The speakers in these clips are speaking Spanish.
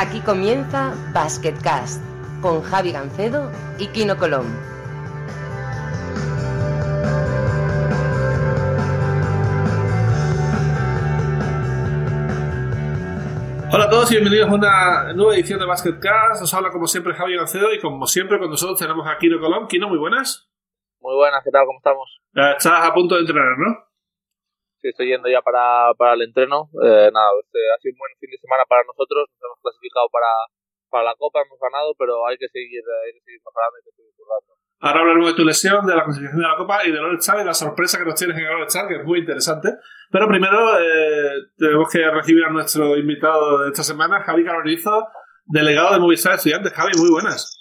Aquí comienza Basketcast con Javi Gancedo y Kino Colón. Hola a todos y bienvenidos a una nueva edición de Basketcast. Os habla como siempre Javi Gancedo y como siempre con nosotros tenemos a Kino Colón. Kino, muy buenas. Muy buenas, ¿qué tal? ¿Cómo estamos? Estás a punto de entrenar, ¿no? Sí, estoy yendo ya para, para el entreno. Eh, nada, este ha sido un buen fin de semana para nosotros. Nos hemos clasificado para, para la Copa, hemos ganado, pero hay que seguir, hay que seguir mejorando, hay que seguir currando. Ahora hablaremos de tu lesión, de la clasificación de la Copa y de All Star y la sorpresa que nos tienes en el All Star, que es muy interesante. Pero primero eh, tenemos que recibir a nuestro invitado de esta semana, Javi Carolizo, delegado de Movistar Estudiantes. Javi, muy buenas.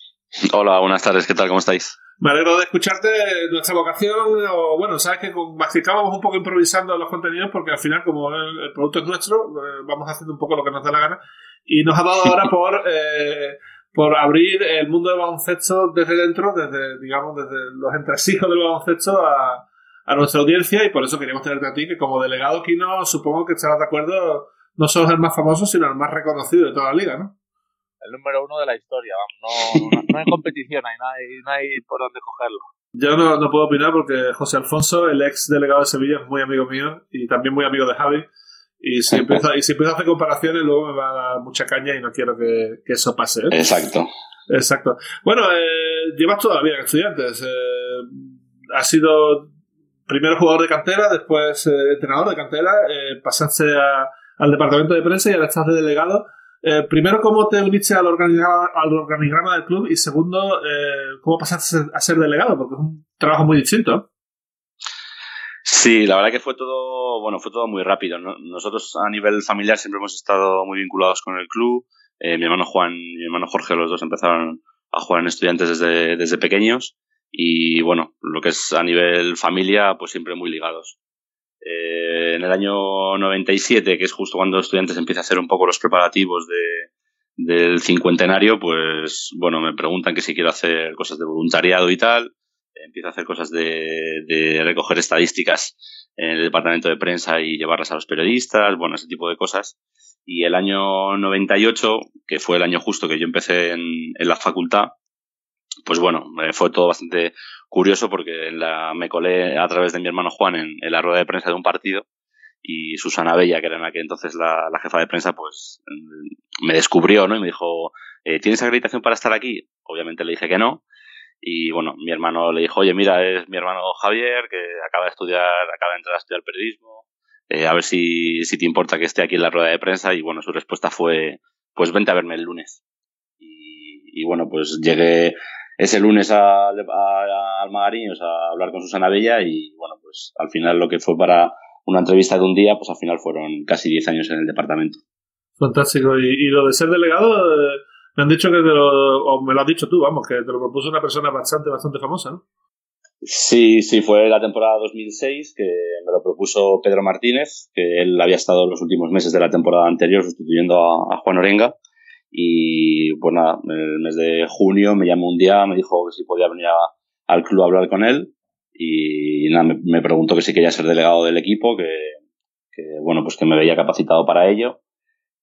Hola, buenas tardes, ¿qué tal? ¿Cómo estáis? Me alegro de escucharte. Nuestra vocación, o bueno, sabes que con vamos un poco improvisando los contenidos porque al final, como el, el producto es nuestro, eh, vamos haciendo un poco lo que nos dé la gana. Y nos ha dado ahora por, eh, por abrir el mundo del baloncesto desde dentro, desde, digamos, desde los entresijos del baloncesto a, a nuestra audiencia y por eso queríamos tenerte a ti, que como delegado Kino, supongo que estarás de acuerdo, no solo el más famoso, sino el más reconocido de toda la liga, ¿no? El número uno de la historia, vamos. No, no, no hay competición, ahí, no, hay, no hay por dónde cogerlo. Yo no, no puedo opinar porque José Alfonso, el ex delegado de Sevilla, es muy amigo mío y también muy amigo de Javi. Y si empiezo, y si empiezo a hacer comparaciones, luego me va a dar mucha caña y no quiero que, que eso pase. ¿eh? Exacto. Exacto. Bueno, eh, llevas toda la vida en estudiantes. Eh, has sido primero jugador de cantera, después eh, entrenador de cantera, eh, pasaste a, al departamento de prensa y ahora estás de delegado. Eh, primero, ¿cómo te uniste al organigrama, al organigrama del club? Y segundo, eh, ¿cómo pasaste a ser delegado? Porque es un trabajo muy distinto. Sí, la verdad que fue todo, bueno, fue todo muy rápido. ¿no? Nosotros a nivel familiar siempre hemos estado muy vinculados con el club. Eh, mi hermano Juan y mi hermano Jorge, los dos empezaron a jugar en estudiantes desde, desde pequeños. Y bueno, lo que es a nivel familia, pues siempre muy ligados. Eh, en el año 97, que es justo cuando estudiantes empieza a hacer un poco los preparativos de, del cincuentenario, pues bueno, me preguntan que si quiero hacer cosas de voluntariado y tal. Empiezo a hacer cosas de, recoger estadísticas en el departamento de prensa y llevarlas a los periodistas, bueno, ese tipo de cosas. Y el año 98, que fue el año justo que yo empecé en la facultad, pues bueno, fue todo bastante curioso porque la, me colé a través de mi hermano Juan en, la rueda de prensa de un partido y Susana Bella, que era en aquel entonces la, jefa de prensa, pues me descubrió, ¿no? Y me dijo, eh, ¿tienes acreditación para estar aquí? Obviamente le dije que no. Y bueno, mi hermano le dijo, oye, mira, es mi hermano Javier, que acaba de estudiar, acaba de entrar a estudiar periodismo, eh, a ver si, si te importa que esté aquí en la rueda de prensa. Y bueno, su respuesta fue, pues vente a verme el lunes. Y bueno, pues llegué ese lunes a, a, a Almagariños a hablar con Susana Bella y bueno, pues al final lo que fue para una entrevista de un día, pues al final fueron casi 10 años en el departamento. Fantástico. Y, y lo de ser delegado, eh, me han dicho que te lo, o me lo has dicho tú, vamos, que te lo propuso una persona bastante, bastante famosa, ¿no? Sí, sí, fue la temporada 2006 que me lo propuso Pedro Martínez, que él había estado los últimos meses de la temporada anterior sustituyendo a, a Juan Orenga. Y pues nada, en el mes de junio me llamó un día, me dijo que si podía venir a, al club a hablar con él. Y nada, me, preguntó que si quería ser delegado del equipo, que, bueno, pues que me veía capacitado para ello.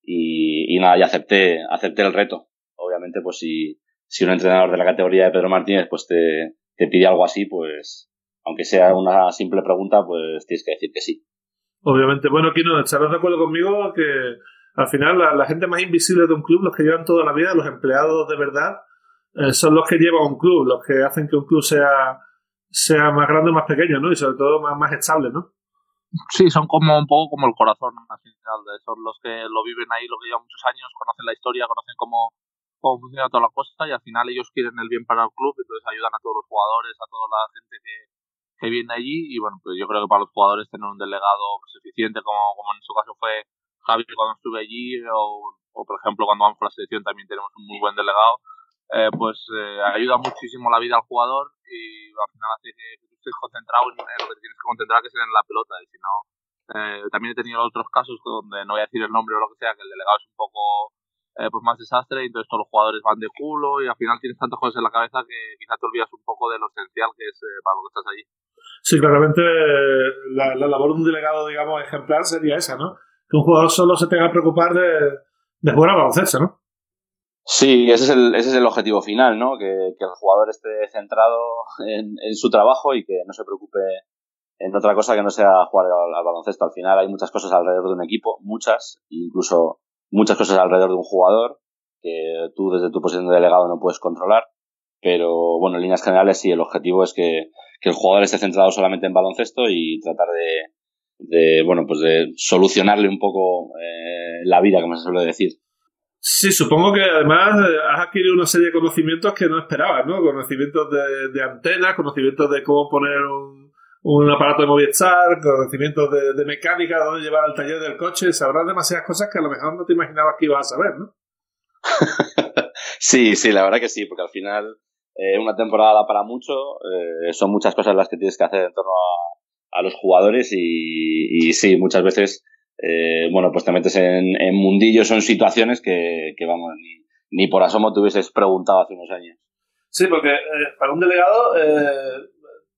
Y, y nada, ya acepté, acepté el reto. Obviamente, pues si, si un entrenador de la categoría de Pedro Martínez pues te, te pide algo así, pues aunque sea una simple pregunta, pues tienes que decir que sí. Obviamente, bueno, Kino, estarás de acuerdo conmigo que al final la, gente más invisible de un club, los que llevan toda la vida, los empleados de verdad, eh, son los que llevan un club, los que hacen que un club sea, sea más grande o más pequeño, ¿no? Y sobre todo más, más estable, ¿no? Sí, son como un poco como el corazón al final, son los que lo viven ahí, los que llevan muchos años, conocen la historia, conocen cómo, cómo funciona toda la cosa y al final ellos quieren el bien para el club, entonces ayudan a todos los jugadores, a toda la gente que, que viene allí y bueno, pues yo creo que para los jugadores tener un delegado suficiente como, como en su caso fue Javi cuando estuve allí o, o por ejemplo cuando vamos con la selección también tenemos un muy buen delegado, eh, pues eh, ayuda muchísimo la vida al jugador y al final hace que, estés concentrado en, en, lo que tienes que concentrar que es en la pelota y si no, eh, también he tenido otros casos donde no voy a decir el nombre o lo que sea, que el delegado es un poco eh, pues más desastre y entonces todos los jugadores van de culo y al final tienes tantas cosas en la cabeza que quizás te olvidas un poco de lo esencial que es eh, para lo que estás allí. Sí, claramente la, la, labor de un delegado, digamos, ejemplar sería esa, ¿no? Que un jugador solo se tenga que preocupar de, de jugar a baloncesto, ¿no? Sí, ese es el, ese es el objetivo final, ¿no? Que, el jugador esté centrado en, su trabajo y que no se preocupe en otra cosa que no sea jugar al, baloncesto. Al final hay muchas cosas alrededor de un equipo, muchas, incluso muchas cosas alrededor de un jugador que tú desde tu posición de delegado no puedes controlar. Pero bueno, en líneas generales sí, el objetivo es que, el jugador esté centrado solamente en baloncesto y tratar de, bueno, pues de solucionarle un poco eh, la vida, como se suele decir. Sí, supongo que además eh, has adquirido una serie de conocimientos que no esperabas, ¿no? Conocimientos de, de antenas, conocimientos de cómo poner un, un aparato de Movistar, conocimientos de, de mecánica, dónde llevar al taller del coche. Sabrás demasiadas cosas que a lo mejor no te imaginabas que ibas a saber, ¿no? sí, sí, la verdad que sí, porque al final eh, una temporada para mucho, eh, son muchas cosas las que tienes que hacer en torno a, a los jugadores y, y, sí, muchas veces eh, bueno, pues te metes en, en mundillos o en situaciones que, que vamos, ni, ni, por asomo te hubieses preguntado hace unos años. Sí, porque eh, para un delegado eh,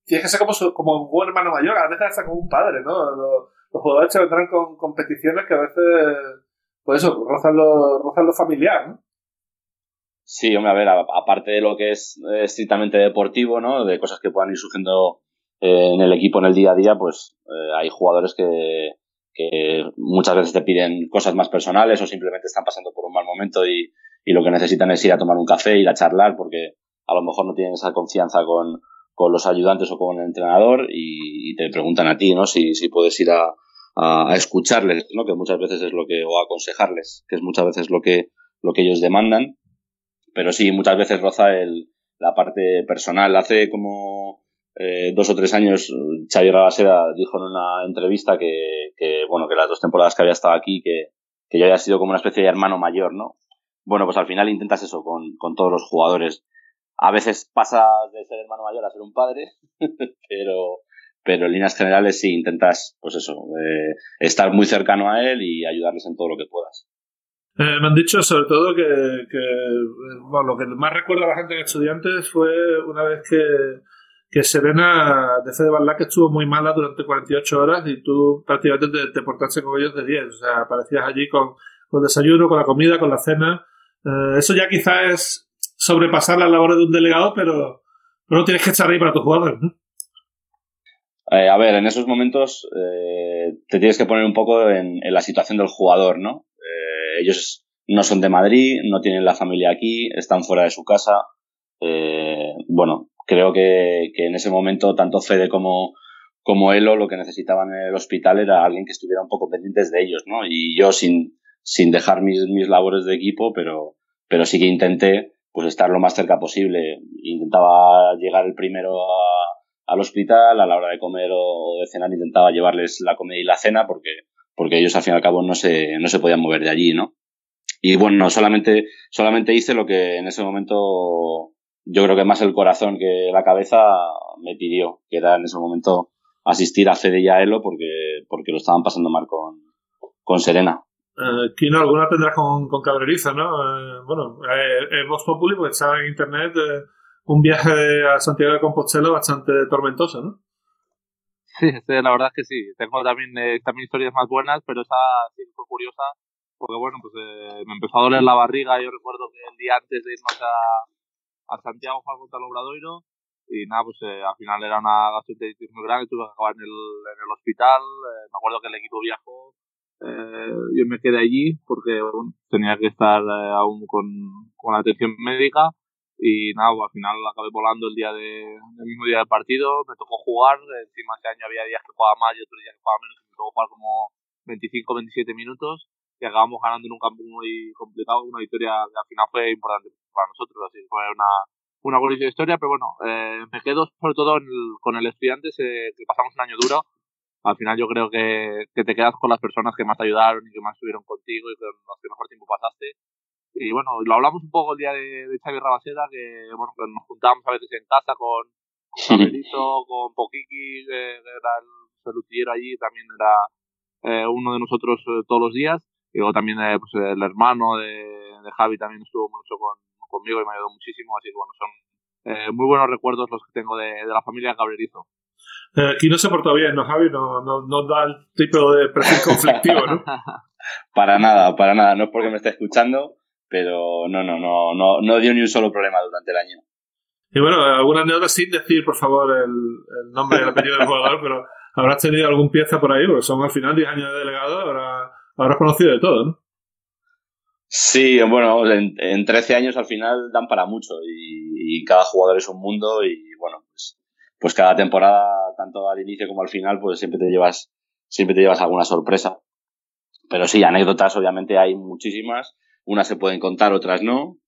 tienes que ser como, como un buen hermano mayor, a veces hasta como un padre, ¿no? Los, jugadores se vendrán con competiciones que a veces, pues eso, rozan lo, rozan lo familiar, ¿no? Sí, hombre, a ver, aparte de lo que es estrictamente deportivo, ¿no? De cosas que puedan ir surgiendo en el equipo en el día a día, pues hay jugadores que, que muchas veces te piden cosas más personales o simplemente están pasando por un mal momento y, y lo que necesitan es ir a tomar un café, ir a charlar porque a lo mejor no tienen esa confianza con, con los ayudantes o con el entrenador y, te preguntan a ti, ¿no? Si, si puedes ir a, a, escucharles, ¿no? Que muchas veces es lo que, o a aconsejarles, que es muchas veces lo que, lo que ellos demandan. Pero sí, muchas veces roza el, la parte personal. Hace como eh, dos o tres años, Xavier Rabaseda dijo en una entrevista que, bueno, que las dos temporadas que había estado aquí, que, que yo había sido como una especie de hermano mayor, ¿no? Bueno, pues al final intentas eso con, con todos los jugadores. A veces pasas de ser hermano mayor a ser un padre, pero, pero en líneas generales sí intentas, pues eso, eh, estar muy cercano a él y ayudarles en todo lo que puedas. Eh, me han dicho sobre todo que, que lo que más recuerda a la gente en estudiantes fue una vez que que Serena de Fede que estuvo muy mala durante 48 horas y tú prácticamente te, portaste con ellos de 10. O sea, aparecías allí con, con desayuno, con la comida, con la cena. Eh, eso ya quizás es sobrepasar las labores de un delegado, pero, pero no tienes que estar ahí para tus jugadores, ¿no? Eh, a ver, en esos momentos eh, te tienes que poner un poco en, en la situación del jugador, ¿no? ellos no son de Madrid, no tienen la familia aquí, están fuera de su casa. bueno, creo que, que en ese momento tanto Fede como, como Elo lo que necesitaban en el hospital era alguien que estuviera un poco pendientes de ellos, ¿no? Y yo sin, sin dejar mis, mis labores de equipo, pero, pero sí que intenté pues estar lo más cerca posible. Intentaba llegar el primero a, al hospital, a la hora de comer o de cenar intentaba llevarles la comida y la cena porque, porque ellos al fin y al cabo no se, no se podían mover de allí, ¿no? Y bueno, solamente, solamente hice lo que en ese momento yo creo que más el corazón que la cabeza me pidió, que era en ese momento asistir a Fede y a Elo porque, porque lo estaban pasando mal con, con Serena. Eh, Kino, alguna tendrás con, con Cabreriza, ¿no? Eh, bueno, eh, Vox Populi porque está en internet eh, un viaje a Santiago de Compostela bastante tormentoso, ¿no? Sí, la verdad es que sí. Tengo también, también historias más buenas, pero esa sí fue curiosa porque, bueno, pues me empezó a doler la barriga. Yo recuerdo que el día antes de irnos a, a Santiago jugar contra el Obradoiro y nada, pues eh, al final era una gastroenteritis muy grave, tuve que acabar en el, en el hospital, eh, me acuerdo que el equipo viajó, eh, yo me quedé allí porque tenía que estar eh, aún con, con la atención médica y nada, pues, al final acabé volando el día de, el mismo día del partido, me tocó jugar, encima ese año había días que jugaba más y otros días que jugaba menos, y me tocó jugar como 25, 27 minutos y acabamos ganando en un campo muy complicado, una victoria que al final fue importante para nosotros, así fue una, una buena historia, pero bueno, eh, me quedo sobre todo con el estudiante, que pasamos un año duro, al final yo creo que, que, te quedas con las personas que más te ayudaron y que más estuvieron contigo y con los que mejor tiempo pasaste. Y bueno, lo hablamos un poco el día de, de Xavi Rabaseda, que bueno, que nos juntábamos a veces en casa con, con con Poquiqui, que era el salutillero allí, también era eh, uno de nosotros eh, todos los días. Y luego también eh, pues, el hermano de, de, Javi también estuvo mucho con, conmigo y me ayudó muchísimo. Así que bueno, son eh, muy buenos recuerdos los que tengo de, de la familia Cabrerizo. Eh, aquí no se portó bien, ¿no, Javi? No, no, no da el tipo de perfil conflictivo, ¿no? para nada, para nada. No es porque me esté escuchando, pero no, no, no, no, no dio ni un solo problema durante el año. Y bueno, algunas anécdotas sin decir, por favor, el, el nombre y el apellido del jugador, pero habrás tenido algún pieza por ahí, porque son al final 10 años de delegado, habrá, habrás conocido de todo, ¿no? Sí, bueno, en, en 13 años al final dan para mucho y, cada jugador es un mundo y bueno, pues, pues cada temporada, tanto al inicio como al final, pues siempre te llevas, siempre te llevas alguna sorpresa. Pero sí, anécdotas obviamente hay muchísimas, unas se pueden contar, otras no.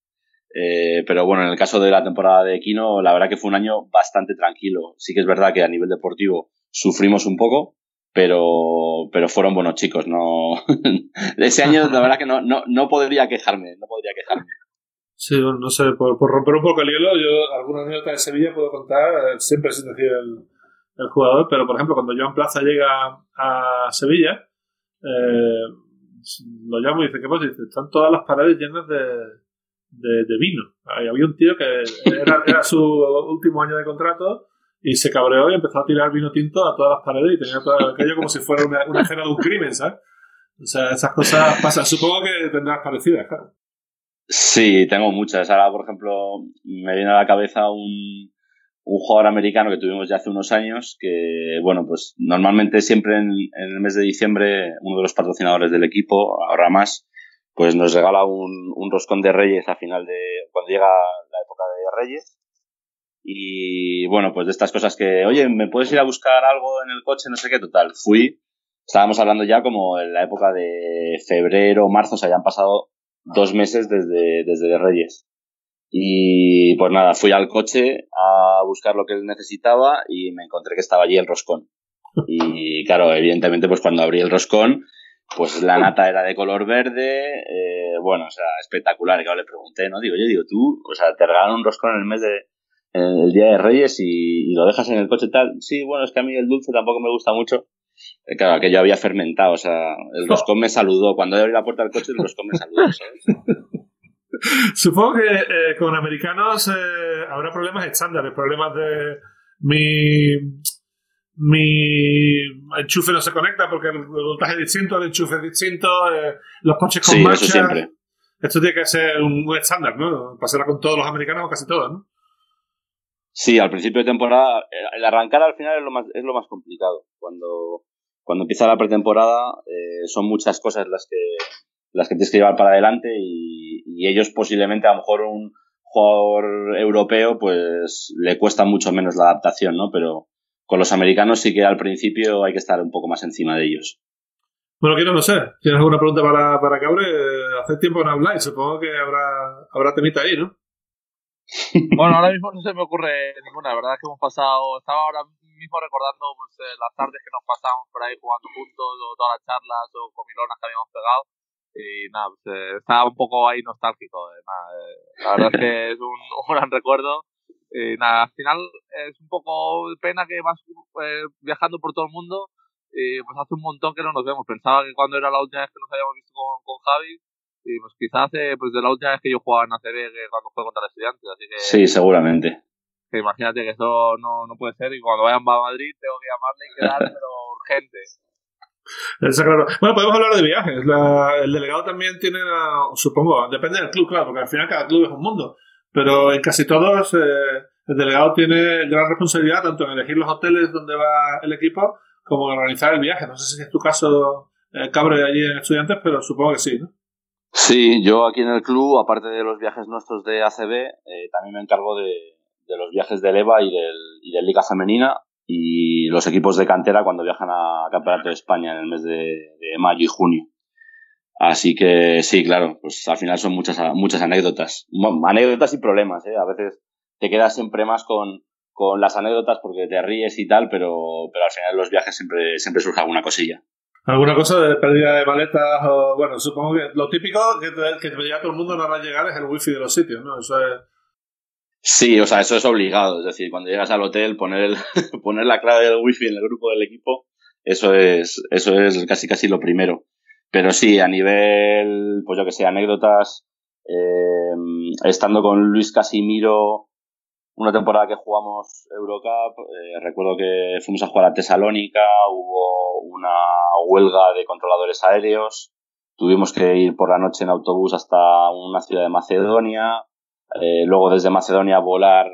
Eh, pero bueno, en el caso de la temporada de Kino, la verdad que fue un año bastante tranquilo. Sí que es verdad que a nivel deportivo sufrimos un poco, pero, pero fueron buenos chicos. No, ese año la verdad que no, no, no podría quejarme, no podría quejarme. Sí, no sé, por, por, romper un poco el hielo, yo alguna anécdota de Sevilla puedo contar, siempre sin decir el, el jugador, pero por ejemplo, cuando Joan Plaza llega a Sevilla, eh, lo llamo y dice, ¿qué pasa? dice, están todas las paredes llenas de, de, vino. Ahí había un tío que era su último año de contrato y se cabreó y empezó a tirar vino tinto a todas las paredes y tenía todo aquello como si fuera una, una escena de un crimen, ¿sabes? O sea, esas cosas pasan. Supongo que tendrás parecidas, claro. Sí, tengo muchas. Ahora, por ejemplo, me viene a la cabeza un, un jugador americano que tuvimos ya hace unos años que, bueno, pues normalmente siempre en, en, el mes de diciembre uno de los patrocinadores del equipo, ahora más, pues nos regala un, un roscón de Reyes a final de, cuando llega la época de Reyes y bueno, pues de estas cosas que, oye, ¿me puedes ir a buscar algo en el coche? No sé qué, total. Fui, estábamos hablando ya como en la época de febrero, marzo, se habían pasado dos meses desde, desde Reyes. Y pues nada, fui al coche a buscar lo que él necesitaba y me encontré que estaba allí el roscón. Y claro, evidentemente, pues cuando abrí el roscón, pues la nata era de color verde, eh, bueno, o sea, espectacular. Y claro, le pregunté, ¿no? Digo, yo digo, tú, o sea, te regalan un roscón en el mes de, el día de Reyes y, y, lo dejas en el coche tal. Sí, bueno, es que a mí el dulce tampoco me gusta mucho. Eh, claro, que yo había fermentado, o sea, el roscón me saludó. Cuando abrí la puerta del coche, el roscón me saludó, ¿sabes? Supongo que eh, con americanos eh, habrá problemas estándares, problemas de mi mi enchufe no se conecta porque el voltaje es distinto, el enchufe es distinto, eh, los coches con sí, marcha. Eso siempre. Esto tiene que ser un, un estándar, ¿no? Pasará con todos los americanos o casi todos, ¿no? Sí, al principio de temporada, el arrancar al final es lo más, es lo más complicado. Cuando, cuando empieza la pretemporada eh, son muchas cosas las que, las que tienes que llevar para adelante y, ellos posiblemente a lo mejor un jugador europeo pues le cuesta mucho menos la adaptación, ¿no? Pero con los americanos sí que al principio hay que estar un poco más encima de ellos. Bueno, quiero no sé. ¿Tienes alguna pregunta para, para Cabre? Hace tiempo no habláis, supongo que habrá, habrá temita ahí, ¿no? Bueno, ahora mismo no se me ocurre ninguna, la verdad es que hemos pasado, estaba ahora mismo recordando pues, eh, las tardes que nos pasamos por ahí jugando juntos, o todas las charlas o comilonas que habíamos pegado. Y nada, pues, eh, estaba un poco ahí nostálgico. Eh, eh, la verdad es que es un, gran recuerdo. Y nada, al final es un poco pena que vas viajando por todo el mundo. Y pues hace un montón que no nos vemos. Pensaba que cuando era la última vez que nos habíamos visto con Javi, y pues quizás hace pues de la última vez que yo jugaba en ACB que cuando fue contra los estudiantes así que sí seguramente que imagínate que eso no, no puede ser y cuando vayan a Madrid tengo que llamarle y quedar pero urgente Está claro. Bueno, podemos hablar de viajes. La, el delegado también tiene, la, supongo, depende del club, claro, porque al final cada club es un mundo. Pero en casi todos, eh, el delegado tiene gran responsabilidad tanto en elegir los hoteles donde va el equipo como en organizar el viaje. No sé si es tu caso, eh, Cabre, allí en Estudiantes, pero supongo que sí, ¿no? Sí, yo aquí en el club, aparte de los viajes nuestros de ACB, eh, también me encargo de, de, los viajes del EVA y del, y del Liga Femenina y los equipos de cantera cuando viajan a Campeonato de España en el mes de, de, mayo y junio. Así que sí, claro, pues al final son muchas, muchas anécdotas. Anécdotas y problemas, ¿eh? A veces te quedas siempre más con, con las anécdotas porque te ríes y tal, pero, pero al final los viajes siempre, siempre surge alguna cosilla. ¿Alguna cosa de pérdida de maletas? O, bueno, supongo que lo típico que te, que te lleva todo el mundo nada más llegar es el wifi de los sitios, ¿no? Eso es... Sí, o sea, eso es obligado. Es decir, cuando llegas al hotel, poner, el, poner la clave del wifi en el grupo del equipo, eso es, eso es casi casi lo primero. Pero sí, a nivel, pues yo que sé, anécdotas, eh, estando con Luis Casimiro una temporada que jugamos Eurocup, eh, recuerdo que fuimos a jugar a Tesalónica, hubo una huelga de controladores aéreos, tuvimos que ir por la noche en autobús hasta una ciudad de Macedonia, eh, luego desde Macedonia volar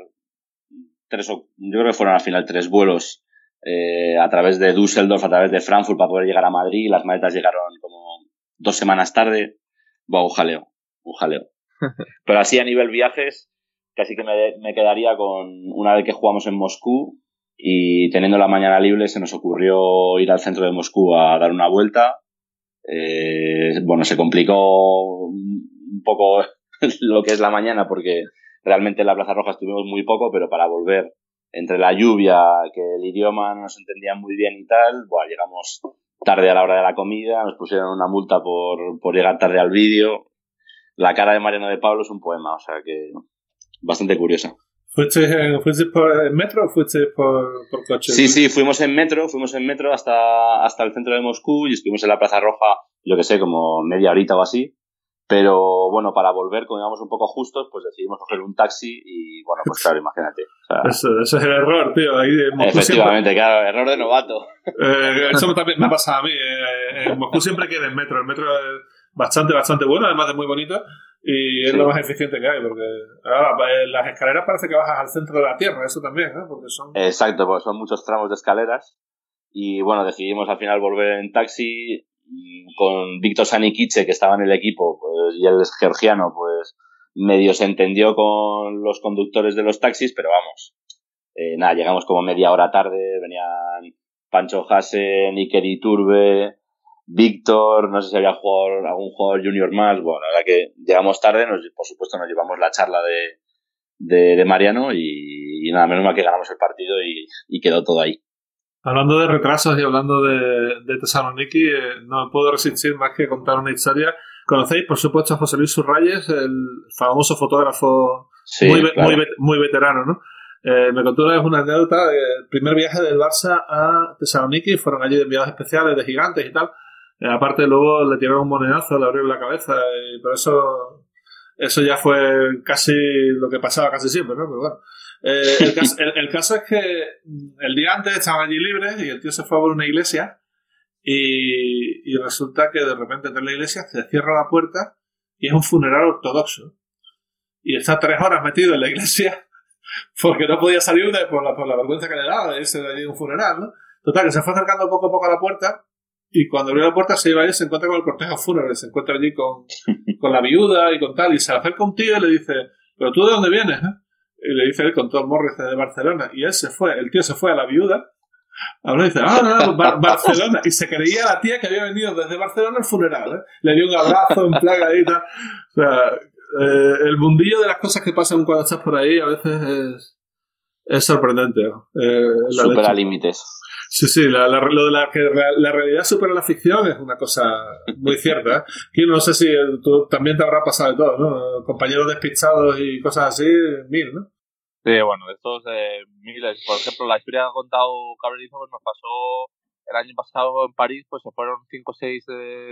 tres o, yo creo que fueron al final tres vuelos eh, a través de Düsseldorf, a través de Frankfurt para poder llegar a Madrid. Las maletas llegaron como dos semanas tarde. Buah, un jaleo, un jaleo. Pero así a nivel viajes, casi que me, me quedaría con una vez que jugamos en Moscú y teniendo la mañana libre se nos ocurrió ir al centro de Moscú a dar una vuelta. Eh, bueno, se complicó un poco lo que es la mañana porque realmente en la Plaza Roja estuvimos muy poco, pero para volver entre la lluvia, que el idioma no nos entendía muy bien y tal, bueno, llegamos tarde a la hora de la comida, nos pusieron una multa por, por llegar tarde al vídeo. La cara de Mariano de Pablo es un poema, o sea que bastante curiosa. ¿Fuiste, ¿Fuiste por metro o fuiste por, por coche? Sí, sí, fuimos en metro, fuimos en metro hasta, hasta el centro de Moscú y estuvimos en la Plaza Roja, yo que sé, como media horita o así. Pero bueno, para volver, como íbamos un poco justos, pues decidimos coger un taxi y bueno, pues claro, imagínate. eso, eso, es el error, tío. Ahí efectivamente, claro, error de novato. Eh, eso también me ha pasado a mí. Eh, en Moscú siempre quiere el metro. El metro es bastante, bastante bueno, además de muy bonito. Y es lo más eficiente que hay, porque ahora, eh, las escaleras parece que bajas al centro de la Tierra, eso también, ¿no? Porque son... Exacto, porque son muchos tramos de escaleras. Y bueno, decidimos al final volver en taxi con Víctor Sanikiche, que estaba en el equipo, pues, y él es georgiano, pues medio se entendió con los conductores de los taxis, pero vamos, eh, nada, llegamos como media hora tarde, venían Pancho Hasen, Iker Iturbe, Víctor, no sé si había jugado algún jugador junior más, bueno, la verdad que llegamos tarde, nos, por supuesto nos llevamos la charla de, de, Mariano y, nada, menos mal que ganamos el partido y quedó todo ahí. Hablando de retrasos y hablando de, de Thessaloniki, eh, no puedo resistir más que contar una historia. Conocéis, por supuesto, a José Luis Surrayes, el famoso fotógrafo muy, muy, muy, veterano, ¿no? Eh, me contó una vez una anécdota, el primer viaje del Barça a Thessaloniki, fueron allí de enviados especiales, de gigantes y tal. Eh, aparte luego le tiraron un monedazo, le abrieron la cabeza, por eso eso ya fue casi lo que pasaba casi siempre, ¿no? Pero bueno. Eh, el, caso, es que el día antes estaban allí libres y el tío se fue a una iglesia y, resulta que de repente en la iglesia se cierra la puerta y es un funeral ortodoxo. Y está tres horas metido en la iglesia porque no podía salir de, por, la, por la vergüenza que le daba de irse de allí un funeral, ¿no? Total, que se fue acercando poco a poco a la puerta y cuando abrió la puerta se iba ahí, se encuentra con el cortejo fúnebre, se encuentra allí con, con la viuda y con tal, y se acerca un tío y le dice, ¿pero tú de dónde vienes? Eh? Y le dice él con todo Morris de Barcelona. Y él se fue, el tío se fue a la viuda. Ahora dice, ah, no, no, Barcelona. Y se creía la tía que había venido desde Barcelona al funeral. ¿eh? Le dio un abrazo en plaga y. O sea, eh, el mundillo de las cosas que pasan cuando estás por ahí a veces es, es sorprendente. Eh, Supera límites. Sí, sí, la, lo de la que la realidad supera la ficción es una cosa muy cierta. ¿eh? no sé si tú también te habrá pasado de todo, ¿no? Compañeros despistados y cosas así, mil, ¿no? Sí, bueno, de estos eh, miles. Por ejemplo, la historia que ha contado Cabrerizo pues nos pasó el año pasado en París, pues se fueron 5 o 6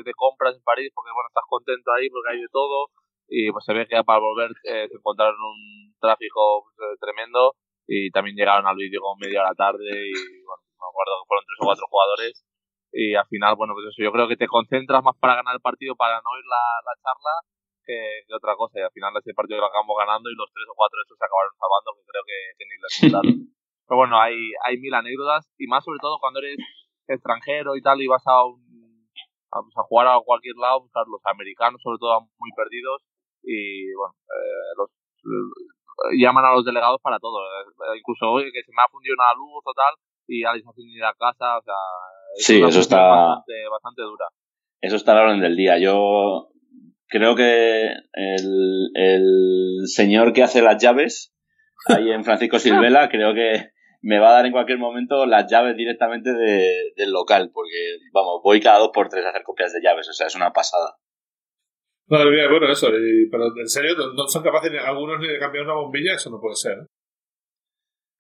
de, compras en París porque, bueno, estás contento ahí porque hay de todo y pues se ve que para volver eh, se encontraron un tráfico pues, eh, tremendo y también llegaron al vídeo como media hora tarde y, bueno, me acuerdo que fueron tres o cuatro jugadores y al final, bueno, pues eso, yo creo que te concentras más para ganar el partido, para no oír la, la charla que, otra cosa. Y al final ese partido lo acabamos ganando y los tres o cuatro de esos se acabaron salvando que creo que, que ni les Pero bueno, hay, hay mil anécdotas y más sobre todo cuando eres extranjero y tal y vas a, un, a, pues, a jugar a cualquier lado, pues, los americanos sobre todo muy perdidos y bueno, eh, los, llaman a los delegados para todo. Eh, incluso hoy que se me ha fundido una luz o tal y ya les hacen ir a casa, o sea, sí, eso está bastante, bastante dura. Eso está a la orden del día. Yo creo que el, el señor que hace las llaves ahí en Francisco Silvela, creo que me va a dar en cualquier momento las llaves directamente de, del local, porque vamos, voy cada dos por tres a hacer copias de llaves, o sea, es una pasada. Madre mía, bueno, eso, pero en serio, ¿no son capaces algunos ni de cambiar una bombilla? Eso no puede ser.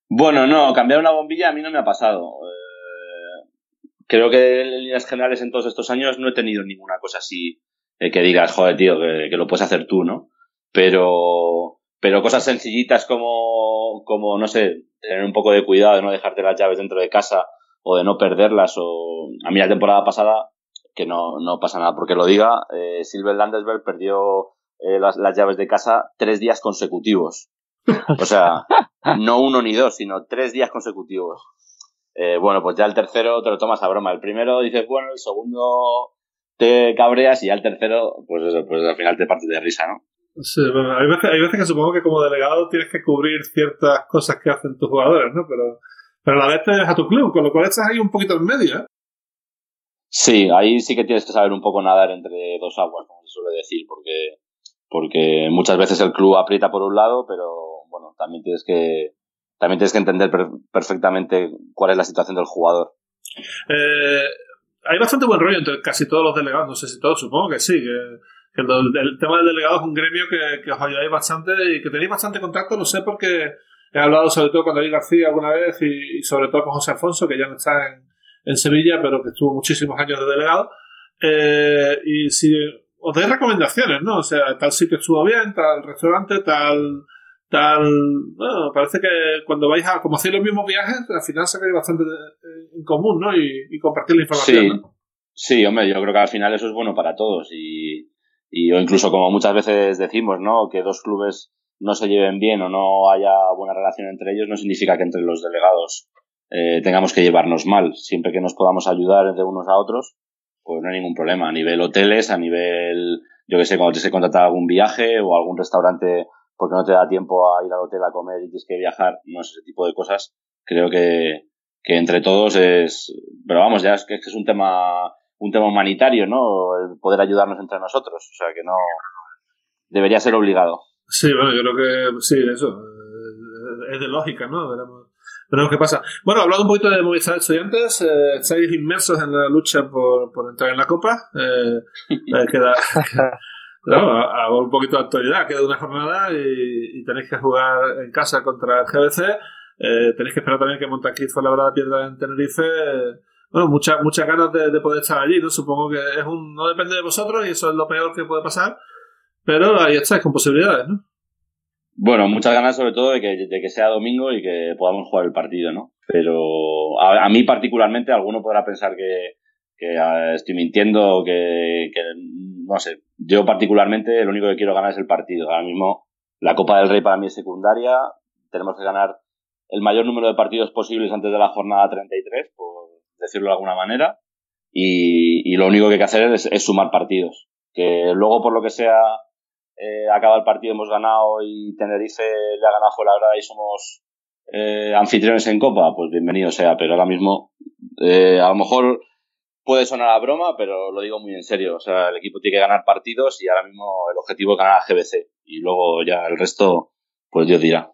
Bueno, no, cambiar una bombilla a mí no me ha pasado. Eh, creo que en líneas generales en todos estos años no he tenido ninguna cosa así eh, que digas, joder, tío, que, lo puedes hacer tú, ¿no? Pero, pero cosas sencillitas como, como, no sé, tener un poco de cuidado de no dejarte las llaves dentro de casa o de no perderlas. O a mí la temporada pasada que no, no pasa nada porque lo diga, eh, Silver Landesberg perdió eh, las, las, llaves de casa tres días consecutivos. O sea, no uno ni dos, sino tres días consecutivos. Eh, bueno, pues ya el tercero te lo tomas a broma. El primero dices, bueno, el segundo te cabreas y ya el tercero, pues eso, pues al final te partes de risa, ¿no? Sí, bueno, hay veces, hay veces que supongo que como delegado tienes que cubrir ciertas cosas que hacen tus jugadores, ¿no? Pero, pero a la vez te dejas a tu club, con lo cual estás ahí un poquito en medio, ¿eh? Sí, ahí sí que tienes que saber un poco nadar entre dos aguas, como se suele decir, porque, porque muchas veces el club aprieta por un lado, pero bueno, también tienes que, también tienes que entender perfectamente cuál es la situación del jugador. Eh, hay bastante buen rollo entre casi todos los delegados, no sé si todos, supongo que sí, que, el, tema del delegado es un gremio que, os ayudáis bastante y que tenéis bastante contacto, lo sé porque he hablado sobre todo con David García alguna vez y, sobre todo con José Alfonso, que ya no está en, en Sevilla, pero que estuvo muchísimos años de delegado. Eh, y si os dais recomendaciones, ¿no? O sea, tal sitio estuvo bien, tal restaurante, tal tal bueno, parece que cuando vais a como hacéis los mismos viajes al final sacáis bastante en común ¿no? y, compartir la información sí, sí hombre yo creo que al final eso es bueno para todos y, y o incluso como muchas veces decimos ¿no? que dos clubes no se lleven bien o no haya buena relación entre ellos no significa que entre los delegados eh, tengamos que llevarnos mal siempre que nos podamos ayudar de unos a otros pues no hay ningún problema a nivel hoteles a nivel yo que sé cuando te se contrata algún viaje o algún restaurante porque no te da tiempo a ir al hotel a comer y tienes que viajar, no es ese tipo de cosas. Creo que, que entre todos es, pero vamos, ya es que es un tema, un tema humanitario, ¿no? El poder ayudarnos entre nosotros, o sea que no, debería ser obligado. Sí, bueno, yo creo que sí, eso, es de lógica, ¿no? Veremos qué pasa. Bueno, hablando un poquito de Movistar Estudiantes, eh, estáis inmersos en la lucha por, por entrar en la Copa. Eh, queda, a, un poquito de actualidad, queda una jornada y, tenéis que jugar en casa contra el GBC. Eh, tenéis que esperar también que Montaquí fue la verdad piedra en Tenerife. bueno, muchas muchas ganas de, poder estar allí, ¿no? Supongo que es un, no depende de vosotros y eso es lo peor que puede pasar. Pero ahí estáis con posibilidades, ¿no? Bueno, muchas ganas sobre todo de que, sea domingo y que podamos jugar el partido, ¿no? Pero a, mí particularmente, alguno podrá pensar que, ah, estoy mintiendo, que no sé, yo particularmente lo único que quiero ganar es el partido. Ahora mismo la Copa del Rey para mí es secundaria, tenemos que ganar el mayor número de partidos posibles antes de la jornada 33, por decirlo de alguna manera, y, lo único que hay que hacer es, sumar partidos. Que luego, por lo que sea, eh, acaba el partido, hemos ganado y Tenerife le ha ganado Fuenlabrada y somos eh, anfitriones en Copa, pues bienvenido sea, pero ahora mismo eh, a lo mejor puede sonar a broma, pero lo digo muy en serio. O sea, el equipo tiene que ganar partidos y ahora mismo el objetivo es ganar a GBC. Y luego ya el resto, pues Dios dirá.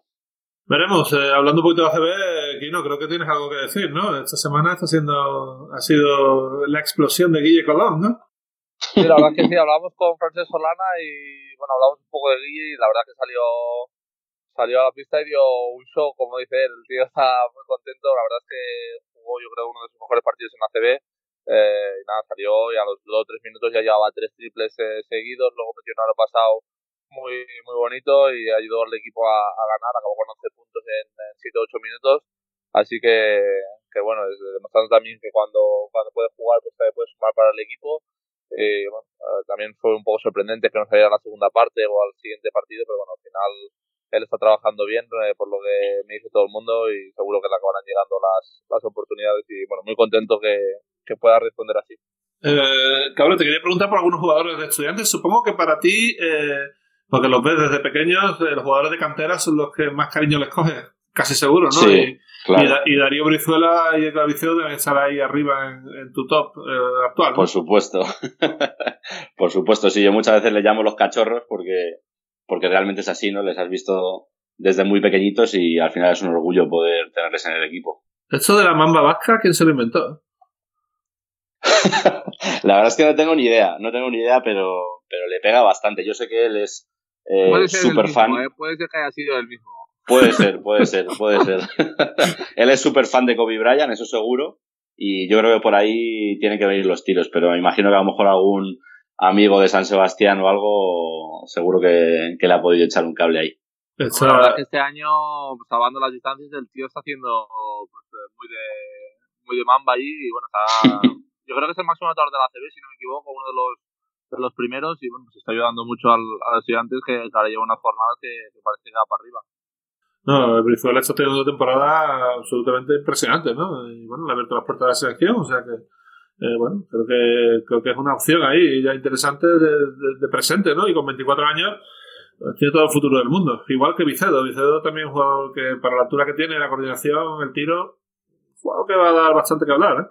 Veremos, eh, hablando un poquito de ACB, Kino, creo que tienes algo que decir, ¿no? Esta semana está siendo, ha sido la explosión de Guille Colón, ¿no? Sí, la verdad es que sí, hablamos con Francesc Solana y, bueno, hablamos un poco de Guille y la verdad que salió salió a la pista y dio un show, como dice él, el tío está muy contento, la verdad es que jugó yo creo uno de sus mejores partidos en ACB eh, y nada, salió y a los 2 o 3 minutos ya llevaba tres triples eh, seguidos, luego metió un aro pasado muy muy bonito y ayudó al equipo a, ganar, acabó con 11 puntos en, 7 o 8 minutos, así que, que bueno, demostrando también que cuando, cuando puede jugar pues también puede sumar para el equipo. Eh, bueno, también fue un poco sorprendente que no saliera a la segunda parte o al siguiente partido, pero bueno, al final él está trabajando bien, por lo que me dice todo el mundo, y seguro que le acabarán llegando las, las oportunidades. Y bueno, muy contento que, que pueda responder así. Eh, cabrón, te quería preguntar por algunos jugadores de estudiantes. Supongo que para ti, eh, porque los ves desde pequeños, eh, los jugadores de cantera son los que más cariño les coges, casi seguro, ¿no? Sí, y, Darío Brizuela y Edgar Vicio deben estar ahí arriba en, tu top eh, actual. Por supuesto. por supuesto, sí. Yo muchas veces les llamo los cachorros porque, porque realmente es así, ¿no? Les has visto desde muy pequeñitos y al final es un orgullo poder tenerles en el equipo. Esto de la mamba vasca, ¿quién se lo inventó? la verdad es que no tengo ni idea, no tengo ni idea, pero, pero le pega bastante. Yo sé que él es eh, súper fan. ¿eh? Puede ser que haya sido el mismo. Puede ser, puede ser, puede ser. él es súper fan de Kobe Bryant, eso seguro. Y yo creo que por ahí tienen que venir los tiros, pero me imagino que a lo mejor algún amigo de San Sebastián o algo, seguro que, le ha podido echar un cable ahí. la verdad que este año, pues, salvando las distancias, el tío está haciendo pues, muy de muy de mamba ahí y bueno, está yo creo que es el máximo anotador de la CB, si no me equivoco, uno de los de los primeros y bueno, pues está ayudando mucho al, a los estudiantes que ahora lleva unas jornadas que, parece que va para arriba. No, Brizuela está teniendo una temporada absolutamente impresionante, ¿no? Y bueno, le ha abierto las puertas de la selección, o sea que, eh, bueno, creo que, creo que es una opción ahí ya interesante de, presente, ¿no? Y con 24 años pues, tiene todo el futuro del mundo. Igual que Vicedo. Vicedo también es un jugador que, para la altura que tiene, la coordinación, el tiro, un jugador que va a dar bastante que hablar, ¿eh?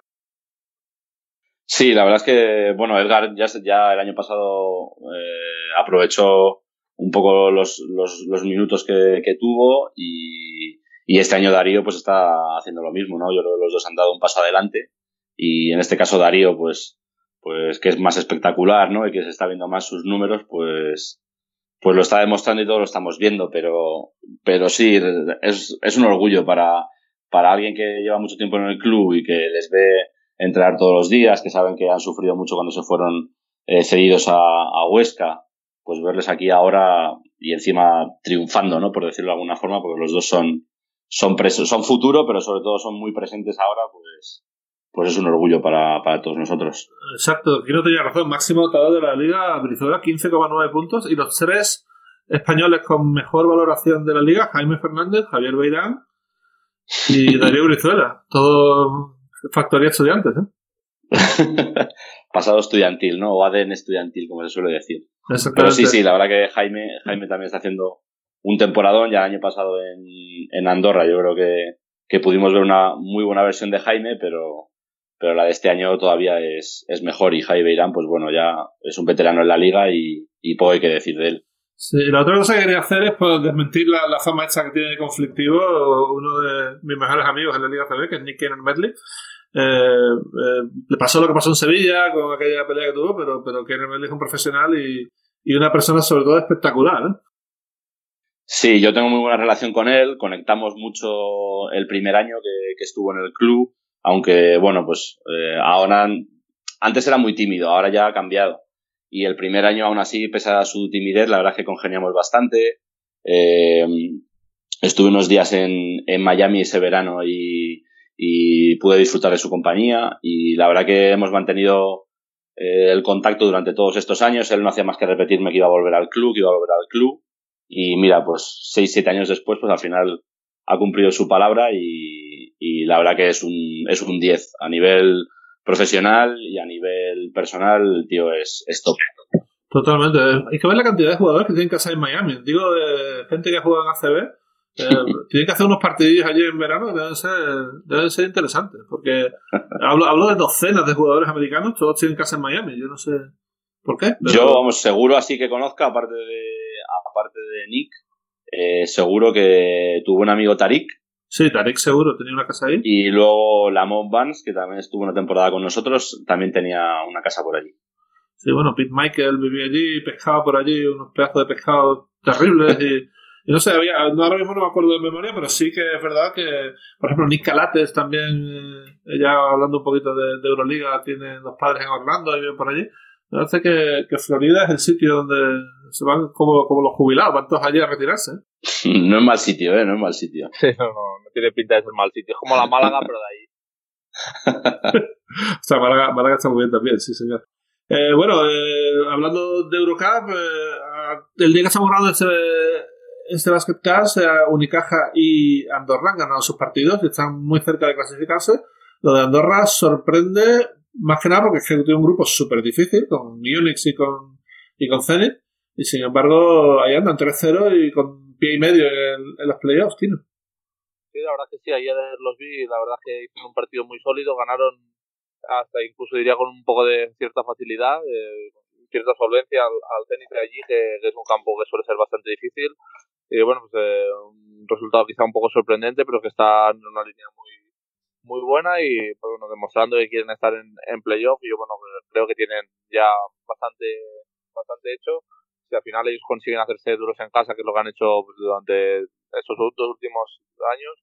Sí, la verdad es que, bueno, Edgar ya, ya el año pasado eh, aprovechó un poco los, los, minutos que, que tuvo y, y, este año Darío pues está haciendo lo mismo, ¿no? Yo creo que los dos han dado un paso adelante y en este caso Darío pues, pues que es más espectacular, ¿no? Y que se está viendo más sus números, pues, pues lo está demostrando y todos lo estamos viendo, pero, pero sí, es, es un orgullo para, para alguien que lleva mucho tiempo en el club y que les ve entrenar todos los días, que saben que han sufrido mucho cuando se fueron eh, cedidos a, a, Huesca, pues verles aquí ahora y encima triunfando, ¿no? Por decirlo de alguna forma, porque los dos son, son, son futuro, pero sobre todo son muy presentes ahora, pues, pues es un orgullo para, para todos nosotros. Exacto, aquí no tenía razón. Máximo votador de la liga, Brizuela, 15,9 puntos, y los tres españoles con mejor valoración de la liga, Jaime Fernández, Javier Beirán y Darío Brizuela. Todo Factoría estudiantes, ¿eh? Pasado estudiantil, ¿no? O ADN estudiantil, como se suele decir. Pero sí, sí, la verdad que Jaime, Jaime también está haciendo un temporadón. Ya el año pasado en, Andorra yo creo que, que, pudimos ver una muy buena versión de Jaime, pero, pero la de este año todavía es, es mejor. Y Jaime Irán, pues bueno, ya es un veterano en la liga y, y poco hay que decir de él. Sí, la otra cosa que quería hacer es pues, desmentir la, la fama esta que tiene conflictivo uno de mis mejores amigos en la Liga CB, que es Nick Keenan Medley. Eh, eh, le pasó lo que pasó en Sevilla con aquella pelea que tuvo, pero, pero Medley es un profesional y, y, una persona sobre todo espectacular. ¿eh? Sí, yo tengo muy buena relación con él, conectamos mucho el primer año que, estuvo en el club, aunque bueno, pues eh, ahora, antes era muy tímido, ahora ya ha cambiado y el primer año aún así, pese a su timidez, la verdad es que congeniamos bastante. Eh, estuve unos días en, en, Miami ese verano y, y, pude disfrutar de su compañía y la verdad que hemos mantenido eh, el contacto durante todos estos años. Él no hacía más que repetirme que iba a volver al club, que iba a volver al club y mira, pues seis, siete años después, pues al final ha cumplido su palabra y, la verdad que es un, es un 10 a nivel profesional y a nivel personal, el tío es, es top. Totalmente. Hay que ver la cantidad de jugadores que tienen que hacer en Miami. Digo, de gente que juega en ACB, tienen que hacer unos partidillos allí en verano que deben ser, deben ser interesantes. Porque hablo, hablo de docenas de jugadores americanos, todos tienen hacer en Miami. Yo no sé por qué. Yo, vamos, seguro así que conozca, aparte de, aparte de Nick, eh, seguro que tuvo un amigo Tarik, Sí, Tarek seguro tenía una casa ahí. Y luego Lamont Vance, que también estuvo una temporada con nosotros, también tenía una casa por allí. Sí, bueno, Pete Michael vivía allí, pescaba por allí unos pedazos de pescado terribles y, no sé, había, no, ahora mismo no me acuerdo de memoria, pero sí que es verdad que, por ejemplo, Nick Calates también, ella eh, hablando un poquito de, Euroliga, tiene dos padres en Orlando y viven por allí. Me parece que, que Florida es el sitio donde se van como, como los jubilados, van todos allí a retirarse. No es mal sitio, ¿eh? No es mal sitio. Sí, no, no, tiene pinta de ser mal sitio. Es como la Málaga, pero de ahí. o sea, Málaga, Málaga está muy bien también, sí, señor. Eh, bueno, eh, hablando de Eurocup, eh, el día que estamos grabando este, este Basketcast, eh, Unicaja y Andorra han ganado sus partidos y están muy cerca de clasificarse. Lo de Andorra sorprende más que nada porque es que tiene un grupo súper difícil con Unix y con, y con Zenit. Y sin embargo, ahí andan 3-0 y con pie y medio en, los playoffs, Tino. Sí, la verdad que sí, ayer los vi, la verdad que hicieron un partido muy sólido, ganaron hasta incluso diría con un poco de cierta facilidad, eh, cierta solvencia al, tenis de allí, que, es un campo que suele ser bastante difícil. Y bueno, pues eh, un resultado quizá un poco sorprendente, pero que está en una línea muy muy buena y pues, bueno, demostrando que quieren estar en, en playoff y yo bueno creo que tienen ya bastante bastante hecho si al final ellos consiguen hacerse duros en casa, que es lo que han hecho pues, durante estos dos últimos años,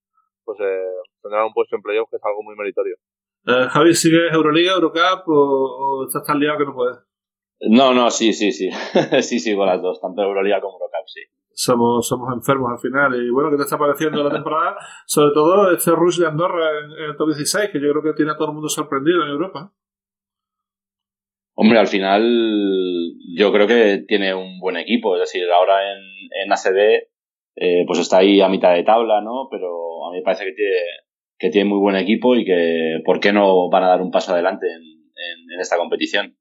pues eh, tendrán un puesto en playoff que es algo muy meritorio. Eh, Javi, ¿sigues Euroliga, Eurocup o, estás tan liado que no puedes? No, no, sí, sí, sí. sí, sí, con las dos, tanto Euroliga como Eurocup, sí. Somos, somos enfermos al final. Y bueno, ¿qué te está pareciendo la temporada? Sobre todo este Rush de Andorra en, el top 16, que yo creo que tiene a todo el mundo sorprendido en Europa. Hombre, al final yo creo que tiene un buen equipo. Es decir, ahora en, en ACB eh, pues está ahí a mitad de tabla, ¿no? Pero a mí me parece que tiene, que tiene muy buen equipo y que ¿por qué no van a dar un paso adelante en, en, esta competición?